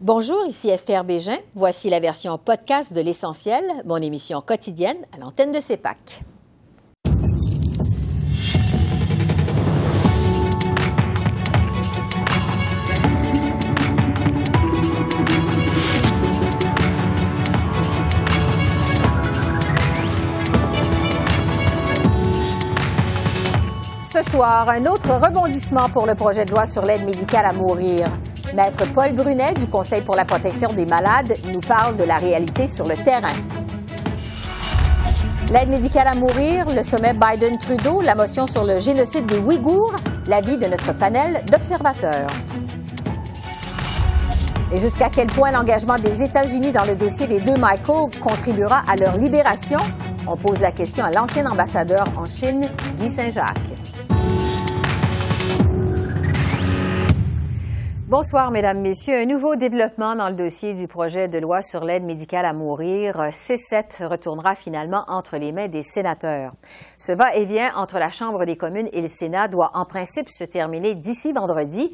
Bonjour, ici Esther Bégin. Voici la version podcast de L'Essentiel, mon émission quotidienne à l'antenne de CEPAC. Ce soir, un autre rebondissement pour le projet de loi sur l'aide médicale à mourir. Maître Paul Brunet du Conseil pour la protection des malades nous parle de la réalité sur le terrain. L'aide médicale à mourir, le sommet Biden-Trudeau, la motion sur le génocide des Ouïghours, l'avis de notre panel d'observateurs. Et jusqu'à quel point l'engagement des États-Unis dans le dossier des deux Michael contribuera à leur libération? On pose la question à l'ancien ambassadeur en Chine, Guy Saint-Jacques. Bonsoir, Mesdames, Messieurs. Un nouveau développement dans le dossier du projet de loi sur l'aide médicale à mourir. C7 retournera finalement entre les mains des sénateurs. Ce va-et-vient entre la Chambre des communes et le Sénat doit en principe se terminer d'ici vendredi.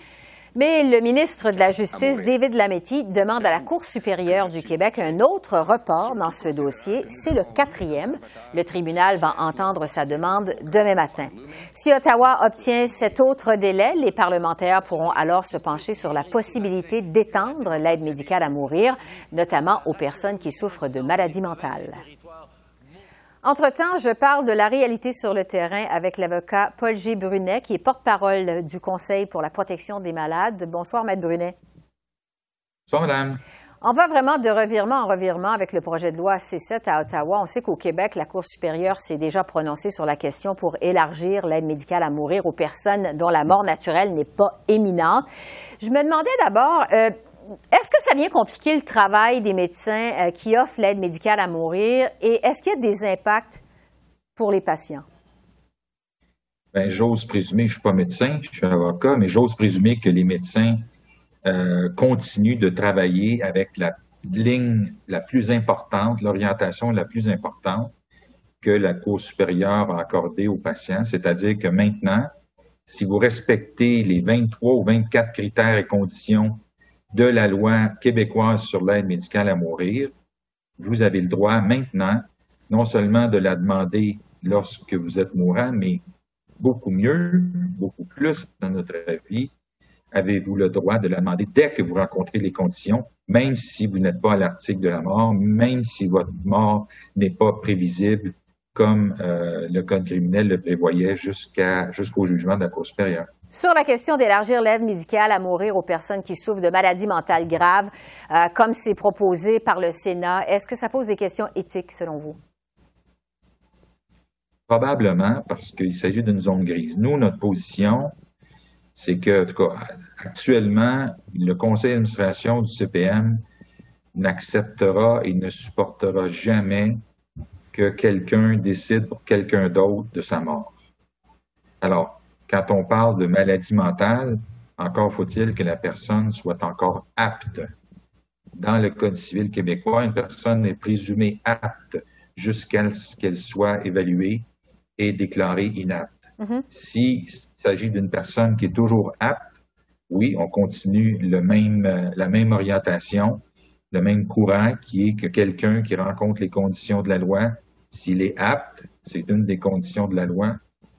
Mais le ministre de la Justice, David Lametti, demande à la Cour supérieure du Québec un autre report dans ce dossier. C'est le quatrième. Le tribunal va entendre sa demande demain matin. Si Ottawa obtient cet autre délai, les parlementaires pourront alors se pencher sur la possibilité d'étendre l'aide médicale à mourir, notamment aux personnes qui souffrent de maladies mentales. Entre-temps, je parle de la réalité sur le terrain avec l'avocat Paul G. Brunet, qui est porte-parole du Conseil pour la protection des malades. Bonsoir, Maître Brunet. Bonsoir, Madame. On va vraiment de revirement en revirement avec le projet de loi C7 à Ottawa. On sait qu'au Québec, la Cour supérieure s'est déjà prononcée sur la question pour élargir l'aide médicale à mourir aux personnes dont la mort naturelle n'est pas éminente. Je me demandais d'abord, euh, est-ce que ça vient compliquer le travail des médecins euh, qui offrent l'aide médicale à mourir? Et est-ce qu'il y a des impacts pour les patients? Ben, j'ose présumer, je ne suis pas médecin, je suis avocat, mais j'ose présumer que les médecins euh, continuent de travailler avec la ligne la plus importante, l'orientation la plus importante que la Cour supérieure a accordée aux patients, c'est-à-dire que maintenant, si vous respectez les 23 ou 24 critères et conditions de la loi québécoise sur l'aide médicale à mourir, vous avez le droit maintenant non seulement de la demander lorsque vous êtes mourant, mais beaucoup mieux, beaucoup plus dans notre avis, avez-vous le droit de la demander dès que vous rencontrez les conditions, même si vous n'êtes pas à l'article de la mort, même si votre mort n'est pas prévisible comme euh, le Code criminel le prévoyait jusqu'à jusqu'au jugement de la Cour supérieure. Sur la question d'élargir l'aide médicale à mourir aux personnes qui souffrent de maladies mentales graves, euh, comme c'est proposé par le Sénat, est-ce que ça pose des questions éthiques selon vous? Probablement, parce qu'il s'agit d'une zone grise. Nous, notre position, c'est que, en tout cas, actuellement, le conseil d'administration du CPM n'acceptera et ne supportera jamais que quelqu'un décide pour quelqu'un d'autre de sa mort. Alors, quand on parle de maladie mentale, encore faut-il que la personne soit encore apte. Dans le Code civil québécois, une personne est présumée apte jusqu'à ce qu'elle soit évaluée et déclarée inapte. Mm-hmm. S'il s'agit d'une personne qui est toujours apte, oui, on continue le même, la même orientation, le même courant qui est que quelqu'un qui rencontre les conditions de la loi, s'il est apte, c'est une des conditions de la loi,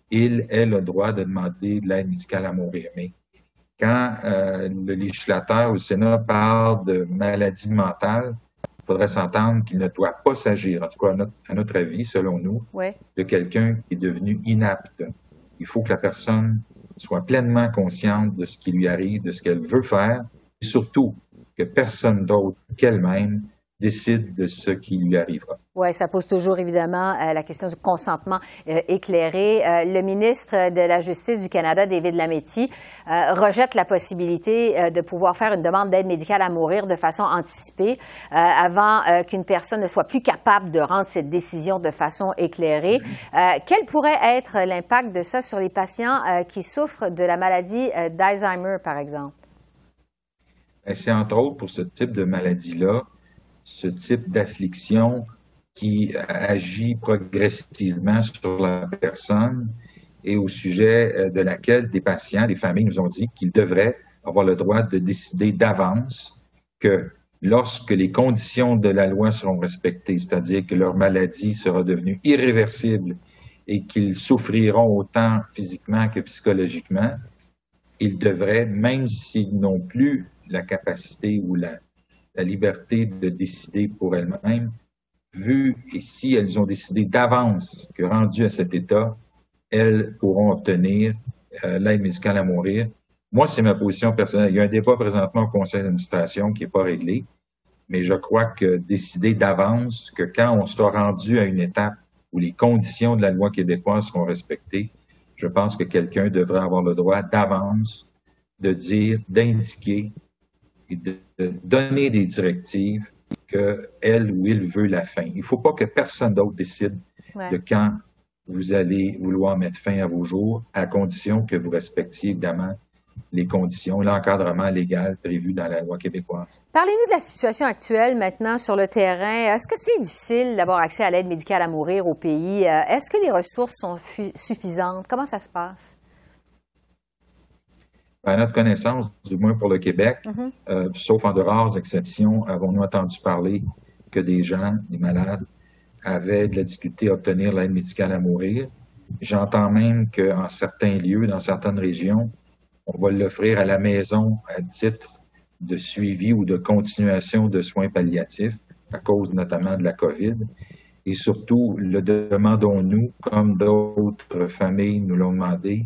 il a le droit de demander de l'aide médicale à mourir. Mais quand euh, le législateur au Sénat parle de maladie mentale, il faudrait s'entendre qu'il ne doit pas s'agir, en tout cas à notre, avis, selon nous, de quelqu'un qui est devenu inapte. Il faut que la personne soit pleinement consciente de ce qui lui arrive, de ce qu'elle veut faire, et surtout que personne d'autre qu'elle-même décide de ce qui lui arrivera. Oui, ça pose toujours évidemment euh, la question du consentement euh, éclairé. Euh, le ministre de la Justice du Canada, David Lametti, rejette la possibilité de pouvoir faire une demande d'aide médicale à mourir de façon anticipée avant qu'une personne ne soit plus capable de rendre cette décision de façon éclairée. quel pourrait être l'impact de ça sur les patients qui souffrent de la maladie d'Alzheimer, par exemple? Ben, c'est entre autres pour ce type de maladie-là ce type d'affliction qui agit progressivement sur la personne et au sujet euh, de laquelle des patients, des familles nous ont dit qu'ils devraient avoir le droit de décider d'avance que lorsque les conditions de la loi seront respectées, c'est-à-dire que leur maladie sera devenue irréversible et qu'ils souffriront autant physiquement que psychologiquement, ils devraient, même s'ils n'ont plus la capacité ou la, liberté de décider pour elles-mêmes, vu et si elles ont décidé d'avance que rendues à cet état, elles pourront obtenir euh, l'aide médicale à mourir. Moi, c'est ma position personnelle. Il y a un débat présentement au conseil d'administration qui n'est pas réglé, mais je crois que décider d'avance que quand on sera rendu à une étape où les conditions de la loi québécoise seront respectées, je pense que quelqu'un devrait avoir le droit d'avance de dire, d'indiquer et de, donner des directives que elle ou il veut la fin. Il ne faut pas que personne d'autre décide de quand vous allez vouloir mettre fin à vos jours, à condition que vous respectiez évidemment les conditions, l'encadrement légal prévu dans la loi québécoise. Parlez-nous de la situation actuelle maintenant sur le terrain. Est-ce que c'est difficile d'avoir accès à l'aide médicale à mourir au pays? Euh, est-ce que les ressources sont suffisantes? Comment ça se passe? À notre connaissance, du moins pour le Québec, mm-hmm. euh, sauf en de rares exceptions, avons-nous entendu parler que des gens, des malades, avaient de la difficulté à obtenir l'aide médicale à mourir? J'entends même qu'en certains lieux, dans certaines régions, on va l'offrir à la maison à titre de suivi ou de continuation de soins palliatifs à cause notamment de la COVID. Et surtout, le demandons-nous, comme d'autres familles nous l'ont demandé,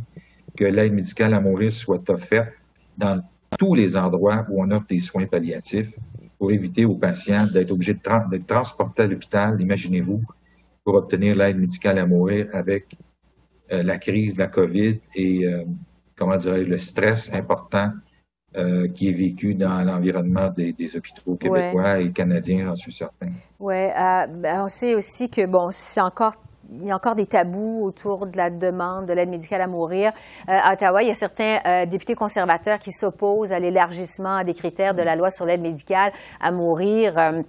que l'aide médicale à mourir soit offerte dans tous les endroits où on offre des soins palliatifs pour éviter aux patients d'être obligés d'être transportés à l'hôpital, imaginez-vous, pour obtenir l'aide médicale à mourir avec euh, la crise de la COVID et euh, comment dirais-je, le stress important euh, qui est vécu dans l'environnement des, hôpitaux québécois et canadiens, j'en suis certain. Oui, euh, ben, on sait aussi que, bon, c'est encore il y a encore des tabous autour de la demande de l'aide médicale à mourir. Euh, à Ottawa, il y a certains députés conservateurs qui s'opposent à l'élargissement des critères de la loi sur l'aide médicale à mourir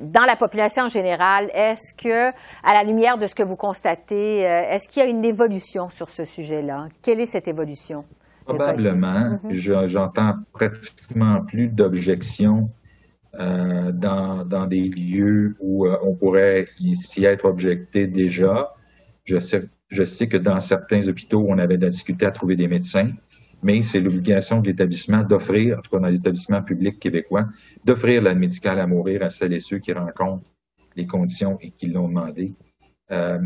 dans la population en général, est-ce que, à la lumière de ce que vous constatez, euh, est-ce qu'il y a une évolution sur ce sujet-là? Quelle est cette évolution? Probablement. J'entends pratiquement plus d'objections euh, dans, dans, des lieux où euh, on pourrait s'y être objecté déjà. Je sais, que dans certains hôpitaux, on avait de la difficulté à trouver des médecins mais c'est l'obligation de l'établissement d'offrir, en tout cas dans les établissements publics québécois, d'offrir l'aide médicale à mourir à celles et ceux qui rencontrent les conditions et qui l'ont demandé. Euh,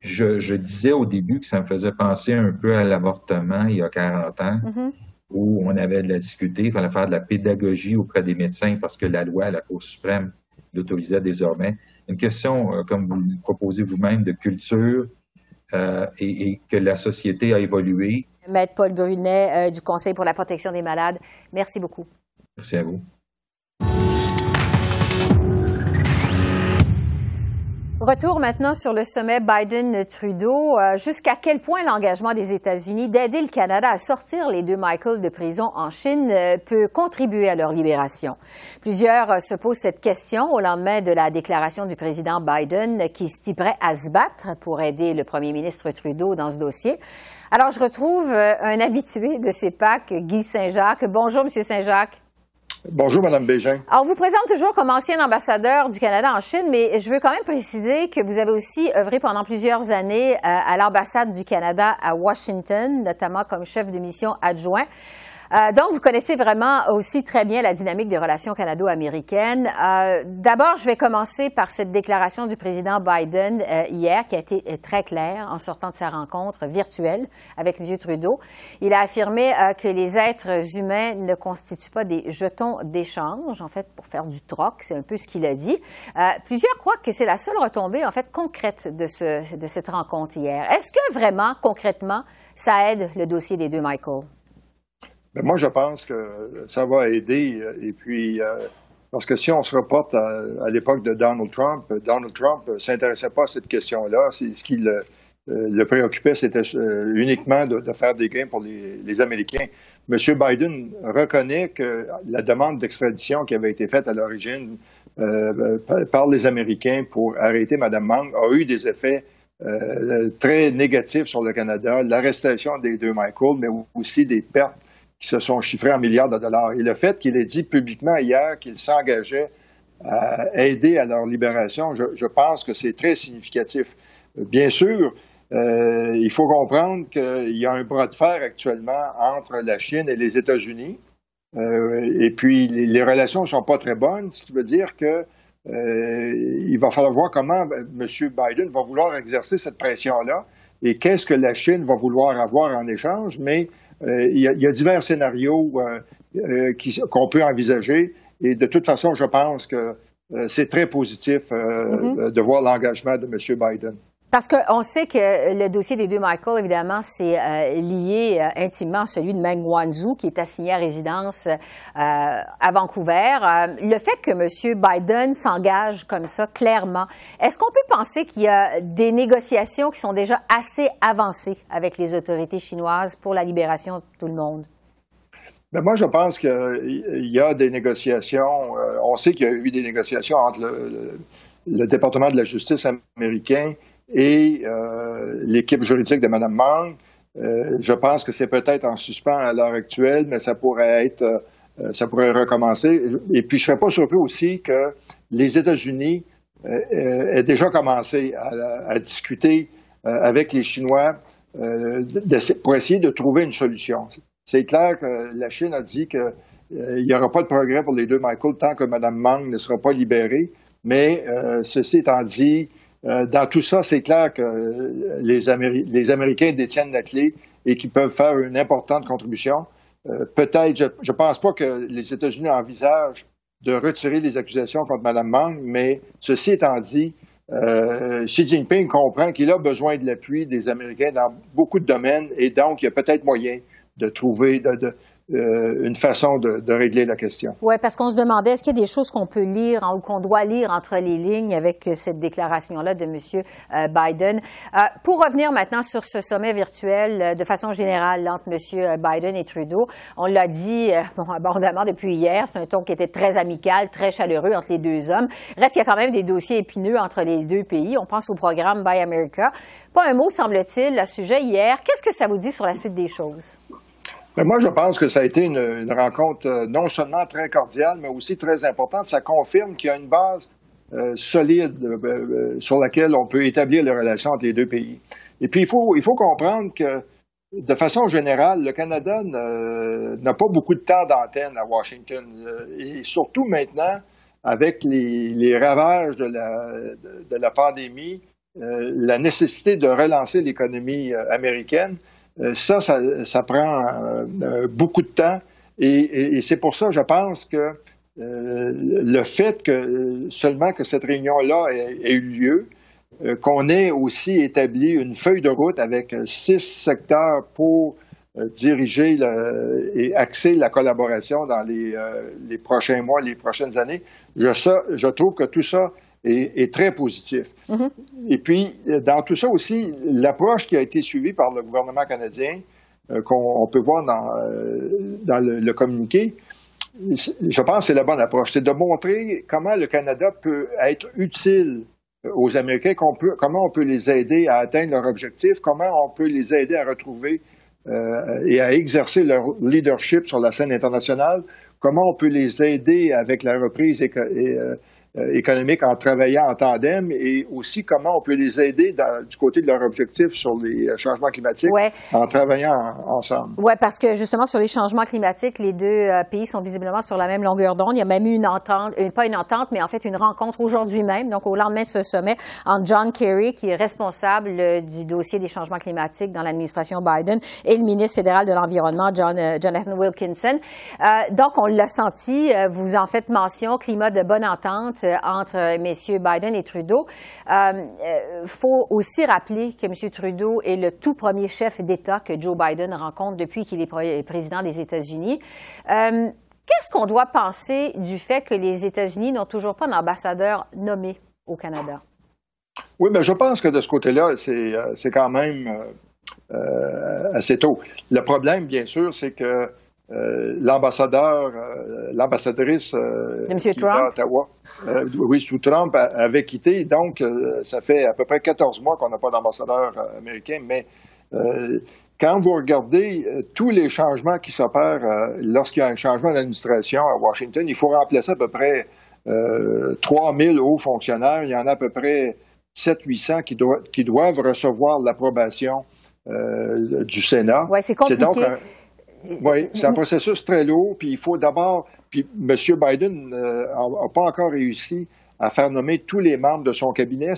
je, disais au début que ça me faisait penser un peu à l'avortement il y a 40 ans, mm-hmm. Où on avait de la difficulté, il fallait faire de la pédagogie auprès des médecins parce que la loi, la Cour suprême, l'autorisait désormais. Une question, euh, comme vous le proposez vous-même, de culture euh, et, et, que la société a évolué. Maître Paul Brunet du Conseil pour la protection des malades, merci beaucoup. Merci à vous. Retour maintenant sur le sommet Biden-Trudeau. Euh, jusqu'à quel point l'engagement des États-Unis d'aider le Canada à sortir les deux Michael de prison en Chine euh, peut contribuer à leur libération? Plusieurs euh, se posent cette question au lendemain de la déclaration du président Biden qui se à se battre pour aider le premier ministre Trudeau dans ce dossier. Alors, je retrouve un habitué de ces packs, Guy Saint-Jacques. Bonjour, Monsieur Saint-Jacques. Bonjour, Madame Bégin. Alors, vous présente toujours comme ancien ambassadeur du Canada en Chine, mais je veux quand même préciser que vous avez aussi œuvré pendant plusieurs années euh, à l'ambassade du Canada à Washington, notamment comme chef de mission adjoint. Euh, donc, vous connaissez vraiment aussi très bien la dynamique des relations canado-américaines. Euh, D'abord, je vais commencer par cette déclaration du président Biden euh, hier, qui a été euh, très claire en sortant de sa rencontre virtuelle avec M. Trudeau. Il a affirmé euh, que les êtres humains ne constituent pas des jetons d'échange, en fait, pour faire du troc. C'est un peu ce qu'il a dit. plusieurs croient que c'est la seule retombée, en fait, concrète de, ce, de cette rencontre hier. Est-ce que vraiment, concrètement, ça aide le dossier des deux Michael? Ben, moi, je pense que ça va aider. Et puis, euh, parce que si on se reporte à, l'époque de Donald Trump, Donald Trump ne s'intéressait pas à cette question-là. Ce qui le, euh, préoccupait, c'était euh, uniquement de, faire des gains pour les, Américains. M. Biden reconnaît que la demande d'extradition qui avait été faite à l'origine par les Américains pour arrêter Mme Mang a eu des effets très négatifs sur le Canada. L'arrestation des deux Michael, mais aussi des pertes qui se sont chiffrés en milliards de dollars. Et le fait qu'il ait dit publiquement hier qu'il s'engageait à aider à leur libération, je, pense que c'est très significatif. Bien sûr, euh, il faut comprendre qu'il y a un bras de fer actuellement entre la Chine et les États-Unis. Euh, et puis, les, relations ne sont pas très bonnes, ce qui veut dire que euh, il va falloir voir comment M. Biden va vouloir exercer cette pression-là et qu'est-ce que la Chine va vouloir avoir en échange. Mais il y, a, divers scénarios qu'on peut envisager et de toute façon, je pense que euh, c'est très positif euh, mm-hmm. de voir l'engagement de M. Biden. Parce qu'on sait que le dossier des deux Michael, évidemment, c'est euh, lié intimement à celui de Meng Wanzhou, qui est assigné à résidence à Vancouver. le fait que M. Biden s'engage comme ça, clairement, est-ce qu'on peut penser qu'il y a des négociations qui sont déjà assez avancées avec les autorités chinoises pour la libération de tout le monde? Mais moi, je pense qu'il y a des négociations. Euh, on sait qu'il y a eu des négociations entre le, département de la justice américain et euh, l'équipe juridique de Mme Mang. Euh, je pense que c'est peut-être en suspens à l'heure actuelle, mais ça pourrait être, ça pourrait recommencer. Et puis, je serais pas surpris aussi que les États-Unis aient déjà commencé à, discuter avec les Chinois pour essayer de trouver une solution. C'est clair que la Chine a dit qu'il euh, n'y aura pas de progrès pour les deux Michael tant que Mme Mang ne sera pas libérée. Mais euh, ceci étant dit, euh, dans tout ça, c'est clair que les, Américains détiennent la clé et qu'ils peuvent faire une importante contribution. Peut-être, je ne pense pas que les États-Unis envisagent de retirer les accusations contre Mme Mang, mais ceci étant dit, Xi Jinping comprend qu'il a besoin de l'appui des Américains dans beaucoup de domaines et donc il y a peut-être moyen de trouver de, euh, une façon de, régler la question. Oui, parce qu'on se demandait, est-ce qu'il y a des choses qu'on peut lire ou qu'on doit lire entre les lignes avec euh, cette déclaration-là de M. Euh, Biden? pour revenir maintenant sur ce sommet virtuel de façon générale entre M. Biden et Trudeau, on l'a dit abondamment depuis hier, c'est un ton qui était très amical, très chaleureux entre les deux hommes. Reste qu'il y a quand même des dossiers épineux entre les deux pays. On pense au programme Buy America. Pas un mot, semble-t-il, à ce sujet hier. Qu'est-ce que ça vous dit sur la suite des choses? Moi, je pense que ça a été une, rencontre euh, non seulement très cordiale, mais aussi très importante. Ça confirme qu'il y a une base euh, solide euh, sur laquelle on peut établir les relations entre les deux pays. Et puis, il faut, il faut comprendre que, de façon générale, le Canada n'a pas beaucoup de temps d'antenne à Washington. Et surtout maintenant, avec les, ravages de la, de la pandémie, la nécessité de relancer l'économie américaine, euh, ça, ça, prend euh, euh, beaucoup de temps. Et, c'est pour ça, je pense que le fait que seulement que cette réunion-là ait, eu lieu, qu'on ait aussi établi une feuille de route avec six secteurs pour diriger et axer la collaboration dans les, les, prochains mois, les prochaines années. Je, ça, je trouve que tout ça est, très positif. Mm-hmm. Et puis, dans tout ça aussi, l'approche qui a été suivie par le gouvernement canadien, euh, qu'on peut voir dans, euh, dans le, communiqué, je pense que c'est la bonne approche. C'est de montrer comment le Canada peut être utile aux Américains, comment on peut les aider à atteindre leur objectif, comment on peut les aider à retrouver euh, et à exercer leur leadership sur la scène internationale, comment on peut les aider avec la reprise et, économique en travaillant en tandem et aussi comment on peut les aider du côté de leur objectif sur les euh, changements climatiques en travaillant ensemble. Oui, parce que justement, sur les changements climatiques, les deux euh, pays sont visiblement sur la même longueur d'onde. Il y a même eu une entente, pas une entente, mais en fait une rencontre aujourd'hui même, donc au lendemain de ce sommet, entre John Kerry, qui est responsable du dossier des changements climatiques dans l'administration Biden, et le ministre fédéral de l'Environnement, John, Jonathan Wilkinson. donc, on l'a senti, vous en faites mention, climat de bonne entente euh, entre messieurs Biden et Trudeau. Il euh, euh, faut aussi rappeler que M. Trudeau est le tout premier chef d'État que Joe Biden rencontre depuis qu'il est président des États-Unis. Qu'est-ce qu'on doit penser du fait que les États-Unis n'ont toujours pas d'ambassadeur nommé au Canada? Oui, mais je pense que de ce côté-là, c'est quand même assez tôt. Le problème, bien sûr, c'est que euh, l'ambassadeur, euh, l'ambassadrice euh, d'Ottawa, oui, sous Trump, avait quitté. Donc, ça fait à peu près 14 mois qu'on n'a pas d'ambassadeur américain. Mais quand vous regardez euh, tous les changements qui s'opèrent euh, lorsqu'il y a un changement d'administration à Washington, il faut remplacer à peu près euh, 3000 hauts fonctionnaires. Il y en a à peu près 700-800 qui, qui doivent recevoir l'approbation euh, du Sénat. Oui, c'est compliqué. Oui, c'est un processus très lourd, puis il faut d'abord, puis M. Biden n'a pas encore réussi à faire nommer tous les membres de son cabinet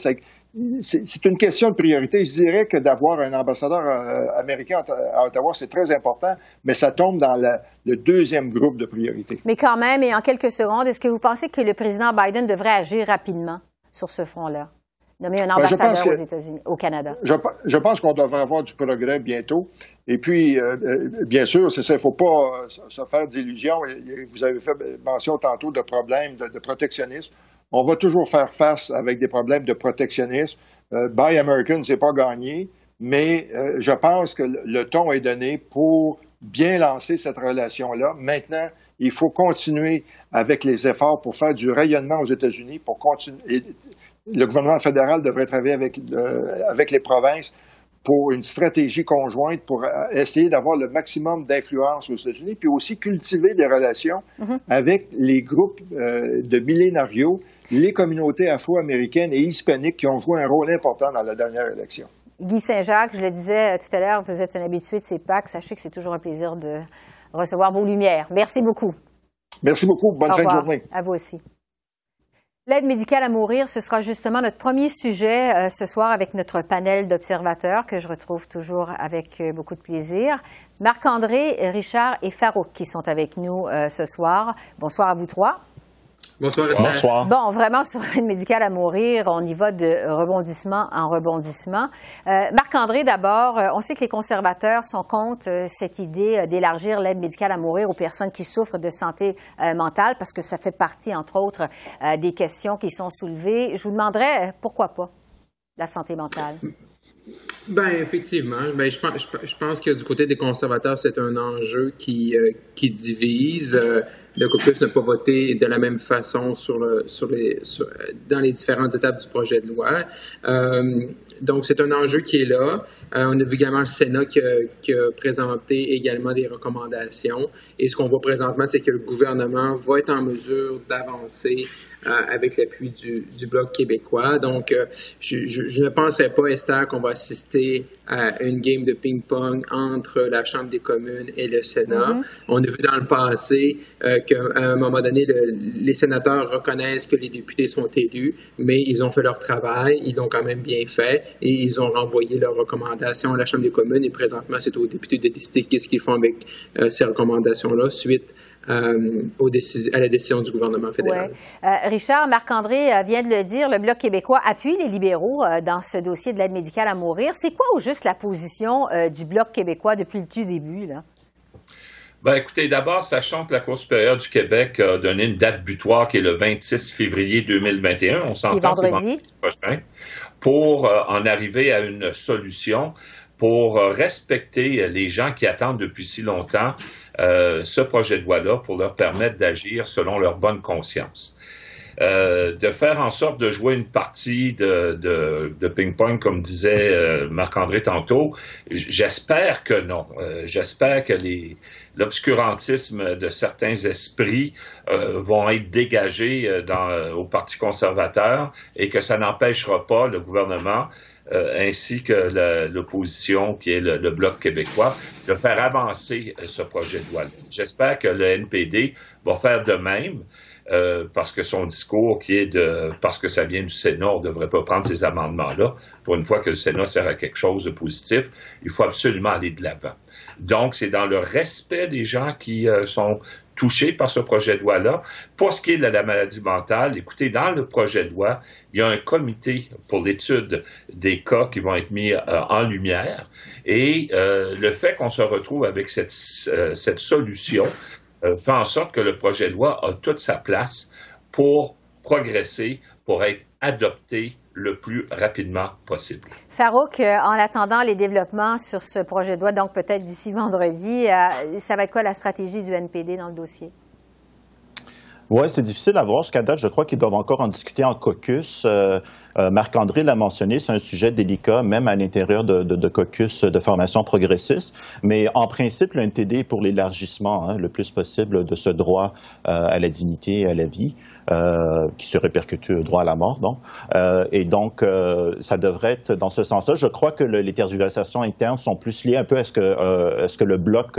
c'est une question de priorité. Je dirais que d'avoir un ambassadeur euh, américain à Ottawa, c'est très important, mais ça tombe dans le deuxième groupe de priorités. Mais quand même, et en quelques secondes, est-ce que vous pensez que le président Biden devrait agir rapidement sur ce front-là? Nommer un ben, ambassadeur aux États-Unis, au Canada. Je, pense qu'on devrait avoir du progrès bientôt. Et puis, euh, euh, bien sûr, c'est ça, il ne faut pas se faire d'illusions. Vous avez fait mention tantôt de problèmes de protectionnisme on va toujours faire face avec des problèmes de protectionnisme. Euh, Buy American, c'est pas gagné, mais euh, je pense que le ton est donné pour bien lancer cette relation-là. Maintenant, il faut continuer avec les efforts pour faire du rayonnement aux États-Unis, pour continuer. Le gouvernement fédéral devrait travailler euh, avec les provinces pour une stratégie conjointe pour essayer d'avoir le maximum d'influence aux États-Unis, puis aussi cultiver des relations mm-hmm. avec les groupes de millénarios les communautés afro-américaines et hispaniques qui ont joué un rôle important dans la dernière élection. Guy Saint-Jacques, je le disais tout à l'heure, vous êtes un habitué de ces PAC. Sachez que c'est toujours un plaisir de recevoir vos lumières. Merci beaucoup. Merci beaucoup. Bonne fin de journée. À vous aussi. L'aide médicale à mourir, ce sera justement notre premier sujet euh, ce soir avec notre panel d'observateurs que je retrouve toujours avec euh, beaucoup de plaisir. Marc-André, Richard et Farouk qui sont avec nous euh, ce soir. Bonsoir à vous trois. Bonsoir, Bonsoir. Bon, vraiment, sur une médicale à mourir, on y va de rebondissement en rebondissement. Euh, Marc-André, d'abord, euh, on sait que les conservateurs sont contre euh, cette idée d'élargir l'aide médicale à mourir aux personnes qui souffrent de santé mentale parce que ça fait partie, entre autres, des questions qui sont soulevées. Je vous demanderais, pourquoi pas la santé mentale? Ben effectivement, ben, je, pense, je, pense que du côté des conservateurs, c'est un enjeu qui, qui divise le caucus n'a pas voté de la même façon sur le, sur les, dans les différentes étapes du projet de loi. Euh, donc, c'est un enjeu qui est là. Euh, on a vu également le Sénat qui a, présenté également des recommandations. Et ce qu'on voit présentement, c'est que le gouvernement va être en mesure d'avancer avec l'appui du, Bloc québécois. Donc, euh, je, ne penserais pas, Esther, qu'on va assister à une game de ping-pong entre la Chambre des communes et le Sénat. Mm-hmm. On a vu dans le passé qu'à un moment donné, les sénateurs reconnaissent que les députés sont élus, mais ils ont fait leur travail, ils l'ont quand même bien fait et ils ont renvoyé leurs recommandations à la Chambre des communes et présentement, c'est aux députés de décider qu'est-ce qu'ils font avec euh, ces recommandations-là suite euh, à la décision du gouvernement fédéral. Euh, Richard, Marc-André vient de le dire, le Bloc québécois appuie les libéraux dans ce dossier de l'aide médicale à mourir. C'est quoi au juste la position du Bloc québécooi depuis le tout début? Là? Ben, écoutez, d'abord, sachant que la Cour supérieure du Québec a donné une date butoir qui est le 26 février 2021, on s'entend vendredi prochain, pour euh, en arriver à une solution pour euh, respecter les gens qui attendent depuis si longtemps euh, ce projet de loi-là pour leur permettre d'agir selon leur bonne conscience. Euh, de faire en sorte de jouer une partie de, de, de ping-pong, comme disait euh, Marc-André tantôt. J'espère que non. Euh, j'espère que l'obscurantisme de certains esprits vont être dégagés dans, au Parti conservateur et que ça n'empêchera pas le gouvernement ainsi que l'opposition, qui est le, Bloc québécois, de faire avancer ce projet de loi. J'espère que le NPD va faire de même. Euh, parce que son discours qui est de parce que ça vient du Sénat, on ne devrait pas prendre ces amendements-là. Pour une fois que le Sénat sert à quelque chose de positif, il faut absolument aller de l'avant. Donc, c'est dans le respect des gens qui euh, sont touchés par ce projet de loi-là. Pour ce qui est de la maladie mentale, écoutez, dans le projet de loi, il y a un comité pour l'étude des cas qui vont être mis euh, en lumière. Et le fait qu'on se retrouve avec cette, cette solution, euh, fait en sorte que le projet de loi a toute sa place pour progresser, pour être adopté le plus rapidement possible. Farouk, euh, en attendant les développements sur ce projet de loi, donc peut-être d'ici vendredi, euh, ça va être quoi la stratégie du NPD dans le dossier? Oui, c'est difficile à voir jusqu'à date. Je crois qu'ils doivent encore en discuter en caucus. Euh, euh, Marc-André l'a mentionné, c'est un sujet délicat, même à l'intérieur de, de, de, caucus de formation progressiste. Mais en principe, le NTD est pour l'élargissement hein, le plus possible de ce droit euh, à la dignité et à la vie, euh, qui se répercute au droit à la mort. Donc. Euh, et donc, ça devrait être dans ce sens-là. Je crois que le, les tergiversations internes sont plus liées un peu à ce que, à ce que le bloc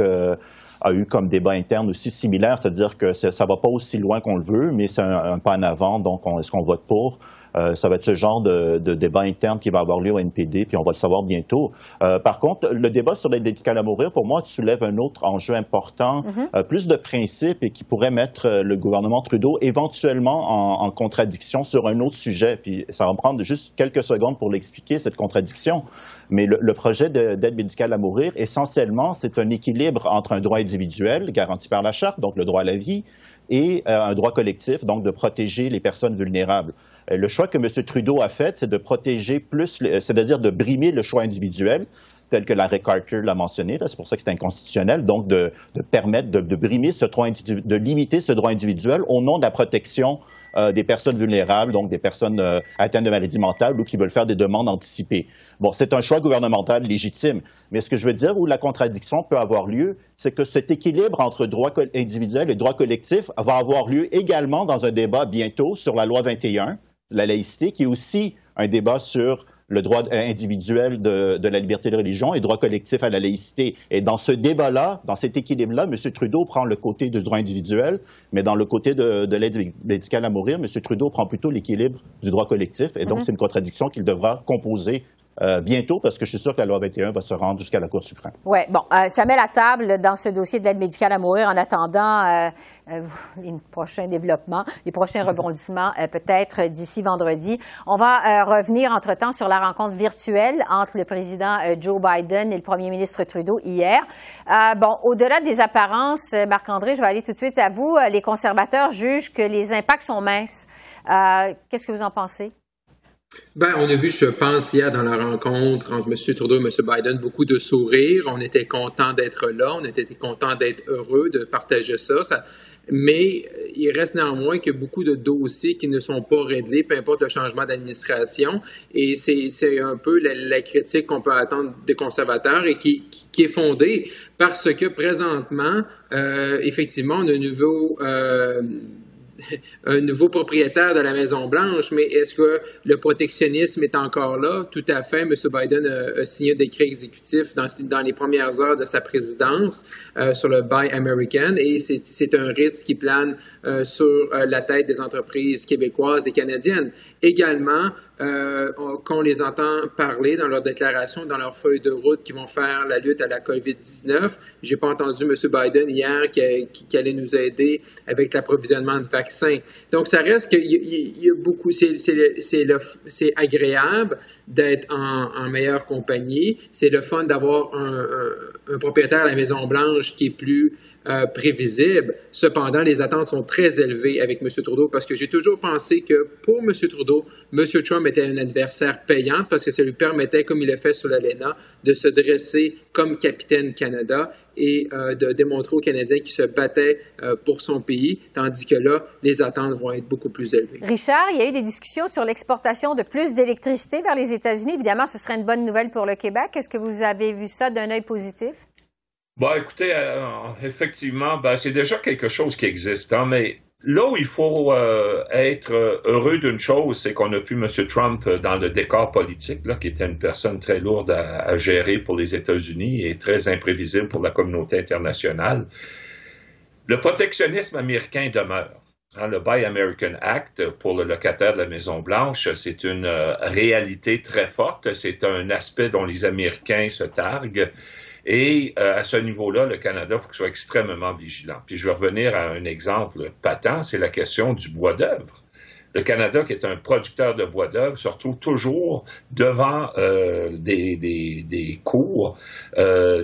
a eu comme débat interne aussi similaire, c'est-à-dire que ça va pas aussi loin qu'on le veut, mais c'est un, un, pas en avant, donc est-ce qu'on vote pour? Euh, ça va être ce genre de, de, débat interne qui va avoir lieu au NPD, puis on va le savoir bientôt. Euh, par contre, le débat sur l'aide médicale à mourir, pour moi, soulève un autre enjeu important, mm-hmm. euh, plus de principes et qui pourrait mettre euh, le gouvernement Trudeau éventuellement en, en, contradiction sur un autre sujet. Puis ça va me prendre juste quelques secondes pour l'expliquer, cette contradiction. Mais le, le projet d'aide médicale à mourir, essentiellement, c'est un équilibre entre un droit individuel garanti par la Charte, donc le droit à la vie, et euh, un droit collectif, donc de protéger les personnes vulnérables. Euh, le choix que M. Trudeau a fait, c'est de protéger plus, c'est-à-dire de brimer le choix individuel, tel que Larry Carter l'a mentionné, c'est pour ça que c'est inconstitutionnel, donc de, permettre de, brimer ce droit, de limiter ce droit individuel au nom de la protection euh, des personnes vulnérables, donc des personnes euh, atteintes de maladies mentales ou qui veulent faire des demandes anticipées. Bon, c'est un choix gouvernemental légitime, mais ce que je veux dire où la contradiction peut avoir lieu, c'est que cet équilibre entre droit individuel et droit collectif va avoir lieu également dans un débat bientôt sur la loi 21, la laïcité, qui est aussi un débat sur le droit individuel de, de, la liberté de religion et droit collectif à la laïcité. Et dans ce débat-là, dans cet équilibre-là, M. Trudeau prend le côté du droit individuel, mais dans le côté de, de l'aide médicale à mourir, M. Trudeau prend plutôt l'équilibre du droit collectif. Et donc, mm -hmm. c'est une contradiction qu'il devra composer euh, bientôt, parce que je suis sûr que la loi 21 va se rendre jusqu'à la Cour suprême. Oui, bon, euh, ça met la table dans ce dossier de l'aide médicale à mourir en attendant euh, les prochains développements, les prochains rebondissements, peut-être d'ici vendredi. On va revenir entre-temps sur la rencontre virtuelle entre le président Joe Biden et le premier ministre Trudeau hier. bon, au-delà des apparences, Marc-André, je vais aller tout de suite à vous. Les conservateurs jugent que les impacts sont minces. Qu'est-ce que vous en pensez? Ben, on a vu, je pense, hier dans la rencontre entre M. Trudeau et M. Biden, beaucoup de sourires. On était content d'être là, on était content d'être heureux de partager ça. Mais il reste néanmoins que beaucoup de dossiers qui ne sont pas réglés, peu importe le changement d'administration. Et c'est un peu la, critique qu'on peut attendre des conservateurs et qui, qui, est fondée parce que présentement, euh, effectivement, on a un nouveau. Euh, un nouveau propriétaire de la Maison-Blanche, mais est-ce que le protectionnisme est encore là? Tout à fait. M. Biden a, signé un décret exécutif dans, dans, les premières heures de sa présidence euh, sur le Buy American et c'est un risque qui plane euh, sur euh, la tête des entreprises québécoises et canadiennes. Également, euh, qu'on les entend parler dans leurs déclarations, dans leurs feuilles de route qui vont faire la lutte à la COVID-19. J'ai pas entendu M. Biden hier qui, allait nous aider avec l'approvisionnement de vaccins. Donc, ça reste qu'il y, a beaucoup, c'est agréable d'être en, meilleure compagnie. C'est le fun d'avoir un, propriétaire à la Maison-Blanche qui est plus euh, prévisible. Cependant, les attentes sont très élevées avec M. Trudeau parce que j'ai toujours pensé que pour M. Trudeau, M. Trump était un adversaire payant parce que ça lui permettait, comme il l'a fait sur l'ALENA, de se dresser comme capitaine Canada et euh, de démontrer aux Canadiens qu'il se battait euh, pour son pays, tandis que là, les attentes vont être beaucoup plus élevées. Richard, il y a eu des discussions sur l'exportation de plus d'électricité vers les États-Unis. Évidemment, ce serait une bonne nouvelle pour le Québec. Est-ce que vous avez vu ça d'un œil positif? Bon, écoutez, euh, effectivement, ben, c'est déjà quelque chose qui existe, hein, mais là où il faut euh, être heureux d'une chose, c'est qu'on a pu M. Trump dans le décor politique, là, qui était une personne très lourde à, à gérer pour les États-Unis et très imprévisible pour la communauté internationale. Le protectionnisme américain demeure. Hein, le Buy American Act pour le locataire de la Maison-Blanche, c'est une euh, réalité très forte. C'est un aspect dont les Américains se targuent. Et euh, à ce niveau-là, le Canada, faut qu'il soit extrêmement vigilant. Puis je vais revenir à un exemple patent, c'est la question du bois d'œuvre. Le Canada, qui est un producteur de bois d'œuvre, se retrouve toujours devant euh, des, des, des, cours euh,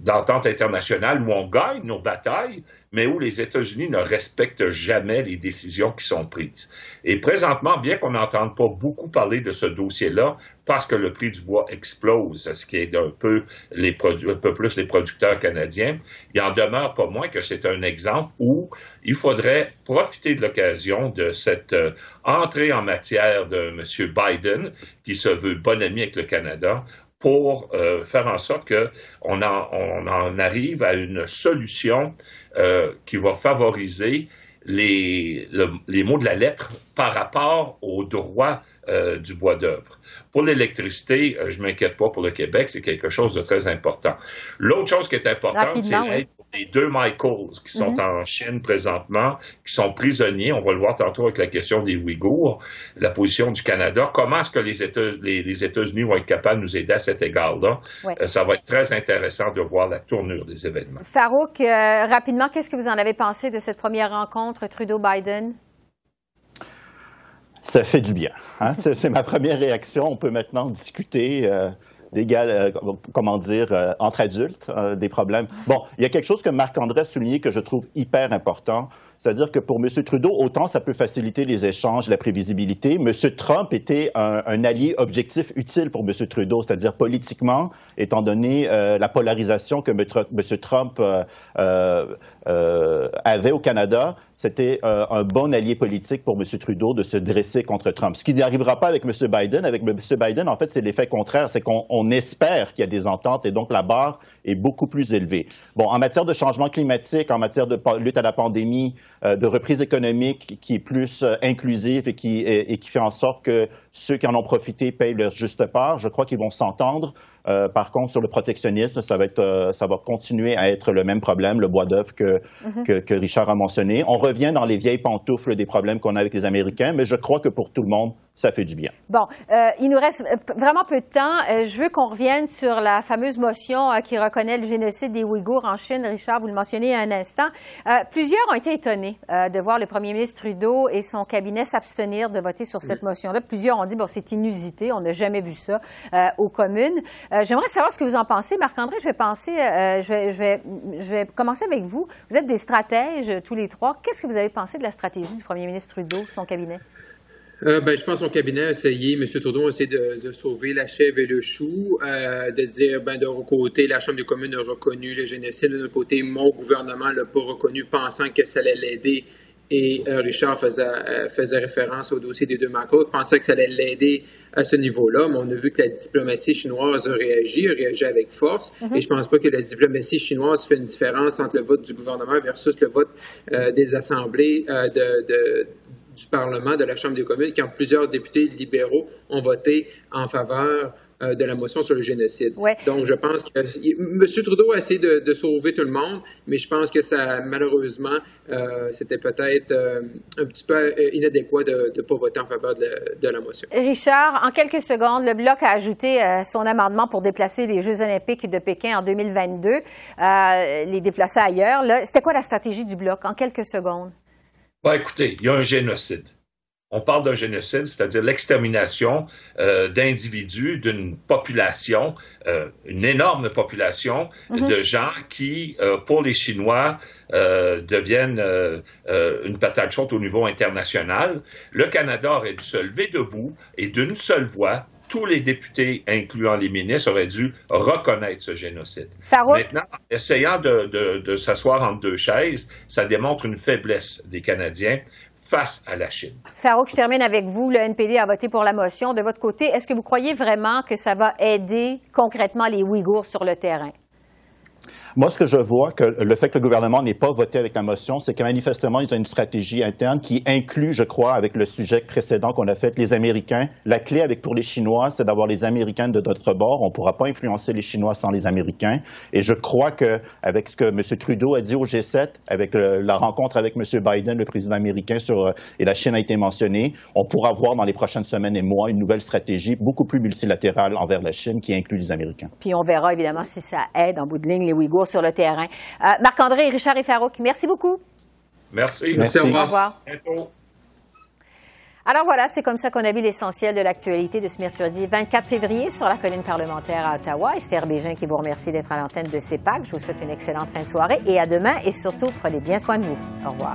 d'entente de, internationale où on gagne nos batailles, mais où les États-Unis ne respectent jamais les décisions qui sont prises. Et présentement, bien qu'on n'entende pas beaucoup parler de ce dossier-là, parce que le prix du bois explose, ce qui est un peu, les un peu plus les producteurs canadiens, il en demeure pas moins que c'est un exemple où il faudrait profiter de l'occasion de cette euh, entrée en matière de M. Biden, qui se veut bon ami avec le Canada, pour euh, faire en sorte qu'on en, on en arrive à une solution euh, qui va favoriser les, mots de la lettre par rapport aux droits du bois d'œuvre. Pour l'électricité, je m'inquiète pas pour le Québec, c'est quelque chose de très important. L'autre chose qui est importante, c'est les deux Michaels qui sont mhm. en Chine présentement, qui sont prisonniers. On va le voir tantôt avec la question des Ouïghours, la position du Canada. Comment est-ce que les, États, les, États-Unis vont être capables de nous aider à cet égard-là? Euh, ça va être très intéressant de voir la tournure des événements. Farouk, rapidement, qu'est-ce que vous en avez pensé de cette première rencontre Trudeau-Biden? Ça fait du bien. Hein? C'est ma première réaction. On peut maintenant discuter euh, d'égal, euh, comment dire, euh, entre adultes, des problèmes. Bon, il y a quelque chose que Marc-André a souligné que je trouve hyper important. C'est-à-dire que pour M. Trudeau, autant ça peut faciliter les échanges, la prévisibilité, M. Trump était un, allié objectif utile pour M. Trudeau, c'est-à-dire politiquement, étant donné euh, la polarisation que M. Trump euh, euh, avait au Canada, c'était un bon allié politique pour M. Trudeau de se dresser contre Trump. Ce qui n'arrivera pas avec M. Biden. Avec M. Biden, en fait, c'est l'effet contraire, c'est qu'on espère qu'il y a des ententes et donc la barre est beaucoup plus élevée. Bon, en matière de changement climatique, en matière de lutte à la pandémie, euh, de reprise économique qui est plus euh, inclusive et qui, et qui fait en sorte que ceux qui en ont profité payent leur juste part. Je crois qu'ils vont s'entendre. Euh, par contre, sur le protectionnisme, ça va, être, euh, ça va continuer à être le même problème, le bois que, mhm. que, que, Richard a mentionné. On revient dans les vieilles pantoufles des problèmes qu'on a avec les Américains, mais je crois que pour tout le monde, ça fait du bien. Bon, euh, il nous reste vraiment peu de temps. je veux qu'on revienne sur la fameuse motion qui reconnaît le génocide des Ouïghours en Chine. Richard, vous le mentionnez un instant. plusieurs ont été étonnés de voir le premier ministre Trudeau et son cabinet s'abstenir de voter sur cette motion-là. Plusieurs ont dit, bon, c'est inusité, on n'a jamais vu ça aux communes. Euh, j'aimerais savoir ce que vous en pensez. Marc-André, je vais penser, euh, je, vais, je, vais, je vais commencer avec vous. Vous êtes des stratèges tous les trois. Qu'est-ce que vous avez pensé de la stratégie du premier ministre Trudeau, son cabinet? Euh, ben, je pense que son cabinet a essayé, M. Trudeau a essayé de, de sauver la chèvre et le chou, euh, de dire, ben, d'un côté, la Chambre des communes a reconnu le génocide, de l'autre côté, mon gouvernement l'a pas reconnu, pensant que ça allait l'aider. Et euh, Richard faisait, euh, faisait référence au dossier des deux macros, pensait que ça allait l'aider à ce niveau-là, mais on a vu que la diplomatie chinoise a réagi, a réagi avec force, mhm. et je pense pas que la diplomatie chinoise fait une différence entre le vote du gouvernement versus le vote des assemblées de, de, du Parlement, de la Chambre des communes, quand plusieurs députés libéraux ont voté en faveur euh, de la motion sur le génocide. Donc, je pense que M. Trudeau a essayé de, sauver tout le monde, mais je pense que ça, malheureusement, euh, c'était peut-être euh, un petit peu inadéquat de ne pas voter en faveur de, la motion. Richard, en quelques secondes, le Bloc a ajouté son amendement pour déplacer les Jeux olympiques de Pékin en 2022, les déplacer ailleurs. C'était quoi la stratégie du Bloc en quelques secondes? Ben, écoutez, il y a un génocide on parle d'un génocide, c'est-à-dire l'extermination euh, d'individus, d'une population, euh, une énorme population mhm. de gens qui, euh, pour les Chinois, deviennent une patate chaude au niveau international. Le Canada aurait dû se lever debout et d'une seule voix tous les députés, incluant les ministres, auraient dû reconnaître ce génocide. Maintenant, essayant de, de s'asseoir entre deux chaises, ça démontre une faiblesse des Canadiens face à la Chine. Farouk, je termine avec vous. Le NPD a voté pour la motion. De votre côté, est-ce que vous croyez vraiment que ça va aider concrètement les Ouïghours sur le terrain? Moi, ce que je vois, que le fait que le gouvernement n'ait pas voté avec la motion, c'est que manifestement, ils ont une stratégie interne qui inclut, je crois, avec le sujet précédent qu'on a fait, les Américains. La clé avec pour les Chinois, c'est d'avoir les Américains de notre bord. On ne pourra pas influencer les Chinois sans les Américains. Et je crois que avec ce que M. Trudeau a dit au G7, avec la rencontre avec M. Biden, le président américain, sur, et la Chine a été mentionnée, on pourra voir dans les prochaines semaines et mois une nouvelle stratégie beaucoup plus multilatérale envers la Chine qui inclut les Américains. Puis on verra évidemment si ça aide en bout de ligne les Ouïghours sur le terrain. Euh, Marc-André, Richard et Farouk, merci beaucoup. Merci. Merci. Au revoir. Alors voilà, c'est comme ça qu'on a vu l'essentiel de l'actualité de ce mercredi 24 février sur la colline parlementaire à Ottawa. Esther Bégin qui vous remercie d'être à l'antenne de CEPAC. Je vous souhaite une excellente fin de soirée et à demain et surtout, prenez bien soin de vous. Au revoir.